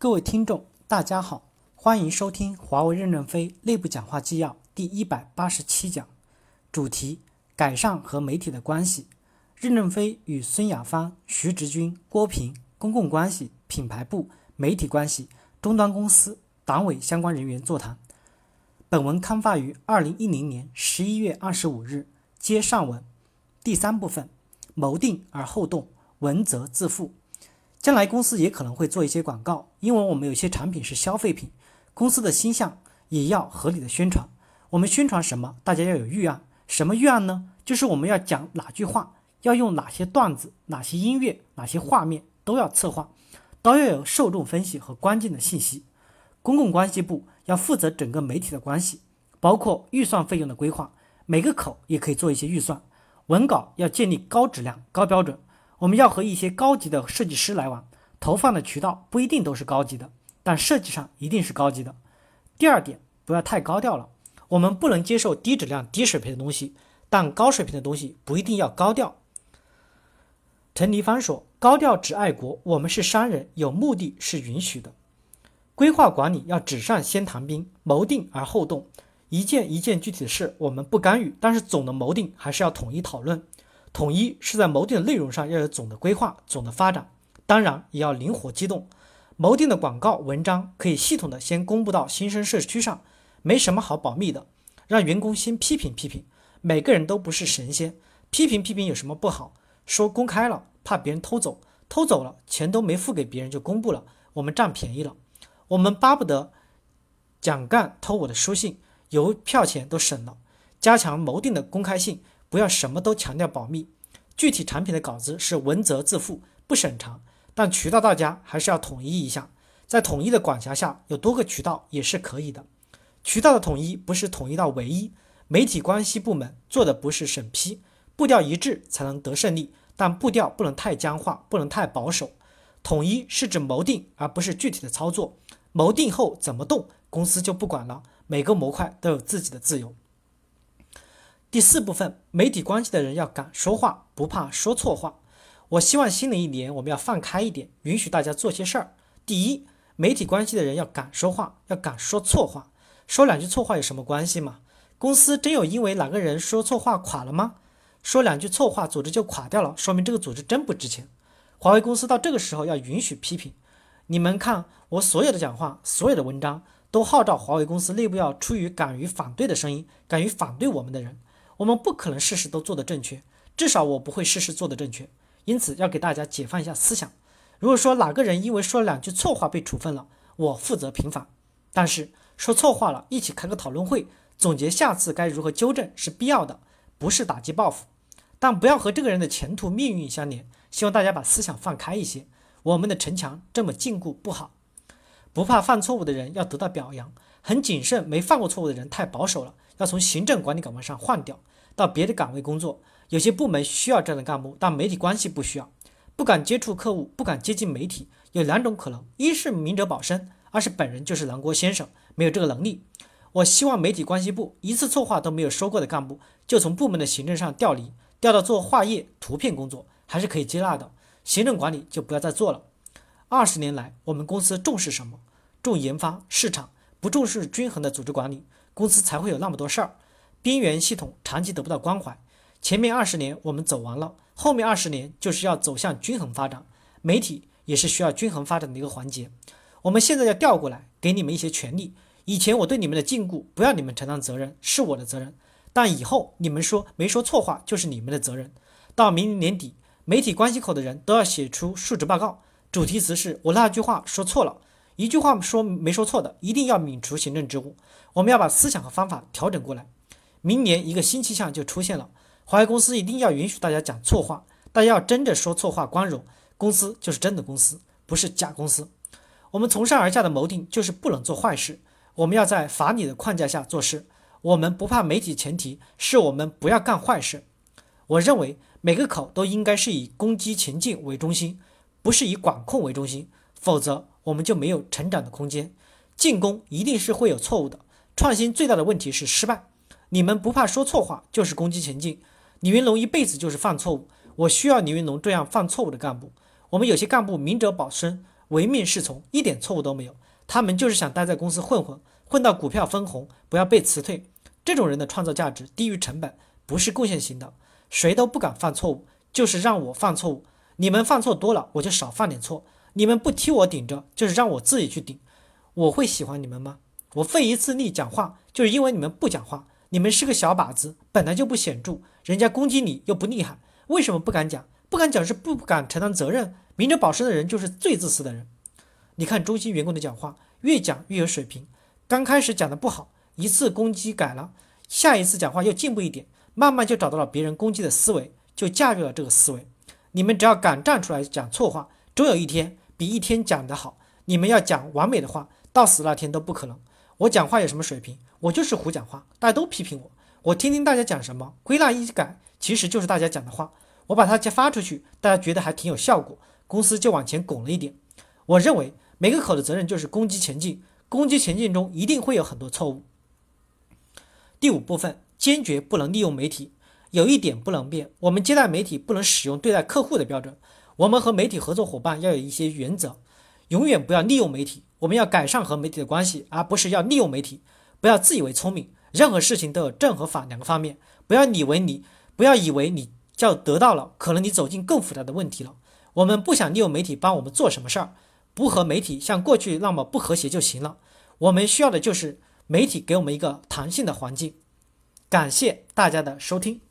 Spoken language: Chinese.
各位听众，大家好，欢迎收听华为任正非内部讲话纪要第一百八十七讲，主题：改善和媒体的关系。任正非与孙亚芳、徐直军、郭平公共关系、品牌部、媒体关系、终端公司、党委相关人员座谈。本文刊发于二零一零年十一月二十五日。接上文，第三部分：谋定而后动，文则自负。将来公司也可能会做一些广告，因为我们有些产品是消费品，公司的形象也要合理的宣传。我们宣传什么，大家要有预案。什么预案呢？就是我们要讲哪句话，要用哪些段子、哪些音乐、哪些画面，都要策划，都要有受众分析和关键的信息。公共关系部要负责整个媒体的关系，包括预算费用的规划，每个口也可以做一些预算。文稿要建立高质量、高标准。我们要和一些高级的设计师来往，投放的渠道不一定都是高级的，但设计上一定是高级的。第二点，不要太高调了，我们不能接受低质量、低水平的东西，但高水平的东西不一定要高调。陈黎芳说：“高调只爱国，我们是商人，有目的是允许的。规划管理要纸上先谈兵，谋定而后动，一件一件具体的事我们不干预，但是总的谋定还是要统一讨论。”统一是在谋定的内容上要有总的规划、总的发展，当然也要灵活机动。谋定的广告文章可以系统的先公布到新生社区上，没什么好保密的，让员工先批评批评。每个人都不是神仙，批评批评有什么不好？说公开了，怕别人偷走，偷走了钱都没付给别人就公布了，我们占便宜了。我们巴不得蒋干偷我的书信，邮票钱都省了。加强谋定的公开性。不要什么都强调保密，具体产品的稿子是文责自负，不审查，但渠道大家还是要统一一下，在统一的管辖下有多个渠道也是可以的。渠道的统一不是统一到唯一，媒体关系部门做的不是审批，步调一致才能得胜利，但步调不能太僵化，不能太保守。统一是指谋定，而不是具体的操作。谋定后怎么动，公司就不管了，每个模块都有自己的自由。第四部分，媒体关系的人要敢说话，不怕说错话。我希望新的一年我们要放开一点，允许大家做些事儿。第一，媒体关系的人要敢说话，要敢说错话。说两句错话有什么关系吗？公司真有因为哪个人说错话垮了吗？说两句错话，组织就垮掉了，说明这个组织真不值钱。华为公司到这个时候要允许批评。你们看，我所有的讲话，所有的文章，都号召华为公司内部要出于敢于反对的声音，敢于反对我们的人。我们不可能事事都做得正确，至少我不会事事做得正确，因此要给大家解放一下思想。如果说哪个人因为说了两句错话被处分了，我负责平反。但是说错话了，一起开个讨论会，总结下次该如何纠正是必要的，不是打击报复。但不要和这个人的前途命运相连。希望大家把思想放开一些。我们的城墙这么禁锢不好，不怕犯错误的人要得到表扬，很谨慎没犯过错误的人太保守了，要从行政管理岗位上换掉。到别的岗位工作，有些部门需要这样的干部，但媒体关系不需要。不敢接触客户，不敢接近媒体，有两种可能：一是明哲保身，二是本人就是南郭先生，没有这个能力。我希望媒体关系部一次错话都没有说过的干部，就从部门的行政上调离，调到做画页、图片工作，还是可以接纳的。行政管理就不要再做了。二十年来，我们公司重视什么？重研发、市场，不重视均衡的组织管理，公司才会有那么多事儿。边缘系统长期得不到关怀，前面二十年我们走完了，后面二十年就是要走向均衡发展。媒体也是需要均衡发展的一个环节。我们现在要调过来，给你们一些权利。以前我对你们的禁锢，不要你们承担责任，是我的责任。但以后你们说没说错话，就是你们的责任。到明年年底，媒体关系口的人都要写出述职报告，主题词是我那句话说错了，一句话说没说错的，一定要免除行政职务。我们要把思想和方法调整过来。明年一个新气象就出现了，华为公司一定要允许大家讲错话，大家要争着说错话，光荣。公司就是真的公司，不是假公司。我们从上而下的谋定就是不能做坏事，我们要在法理的框架下做事。我们不怕媒体，前提是我们不要干坏事。我认为每个口都应该是以攻击前进为中心，不是以管控为中心，否则我们就没有成长的空间。进攻一定是会有错误的，创新最大的问题是失败。你们不怕说错话，就是攻击前进。李云龙一辈子就是犯错误，我需要李云龙这样犯错误的干部。我们有些干部明哲保身，唯命是从，一点错误都没有。他们就是想待在公司混混，混到股票分红，不要被辞退。这种人的创造价值低于成本，不是贡献型的。谁都不敢犯错误，就是让我犯错误。你们犯错多了，我就少犯点错。你们不替我顶着，就是让我自己去顶。我会喜欢你们吗？我费一次力讲话，就是因为你们不讲话。你们是个小靶子，本来就不显著，人家攻击你又不厉害，为什么不敢讲？不敢讲是不敢承担责任。明哲保身的人就是最自私的人。你看中心员工的讲话，越讲越有水平。刚开始讲的不好，一次攻击改了，下一次讲话又进步一点，慢慢就找到了别人攻击的思维，就驾驭了这个思维。你们只要敢站出来讲错话，终有一天比一天讲的好。你们要讲完美的话，到死那天都不可能。我讲话有什么水平？我就是胡讲话，大家都批评我，我听听大家讲什么，归纳一改，其实就是大家讲的话。我把它发出去，大家觉得还挺有效果，公司就往前拱了一点。我认为每个口的责任就是攻击前进，攻击前进中一定会有很多错误。第五部分，坚决不能利用媒体。有一点不能变，我们接待媒体不能使用对待客户的标准。我们和媒体合作伙伴要有一些原则，永远不要利用媒体。我们要改善和媒体的关系，而不是要利用媒体。不要自以为聪明，任何事情都有正和反两个方面。不要以为你不要以为你就得到了，可能你走进更复杂的问题了。我们不想利用媒体帮我们做什么事儿，不和媒体像过去那么不和谐就行了。我们需要的就是媒体给我们一个弹性的环境。感谢大家的收听。